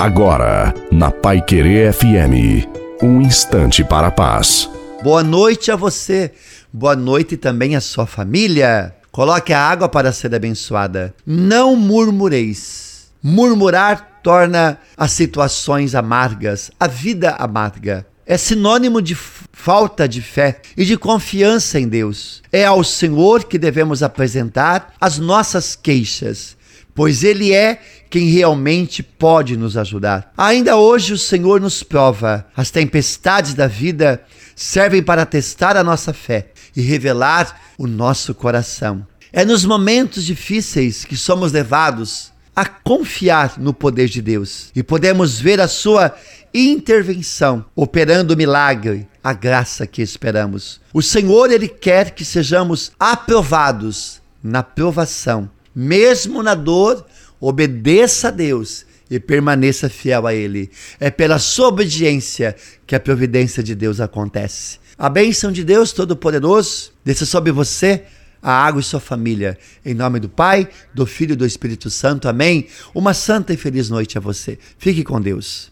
Agora, na Pai Querer FM, um instante para a paz. Boa noite a você, boa noite também à sua família. Coloque a água para ser abençoada. Não murmureis. Murmurar torna as situações amargas, a vida amarga. É sinônimo de falta de fé e de confiança em Deus. É ao Senhor que devemos apresentar as nossas queixas pois Ele é quem realmente pode nos ajudar. Ainda hoje o Senhor nos prova. As tempestades da vida servem para testar a nossa fé e revelar o nosso coração. É nos momentos difíceis que somos levados a confiar no poder de Deus e podemos ver a sua intervenção operando o milagre, a graça que esperamos. O Senhor ele quer que sejamos aprovados na provação mesmo na dor, obedeça a Deus e permaneça fiel a Ele. É pela sua obediência que a providência de Deus acontece. A bênção de Deus Todo-Poderoso desça sobre você, a água e sua família. Em nome do Pai, do Filho e do Espírito Santo. Amém. Uma santa e feliz noite a você. Fique com Deus.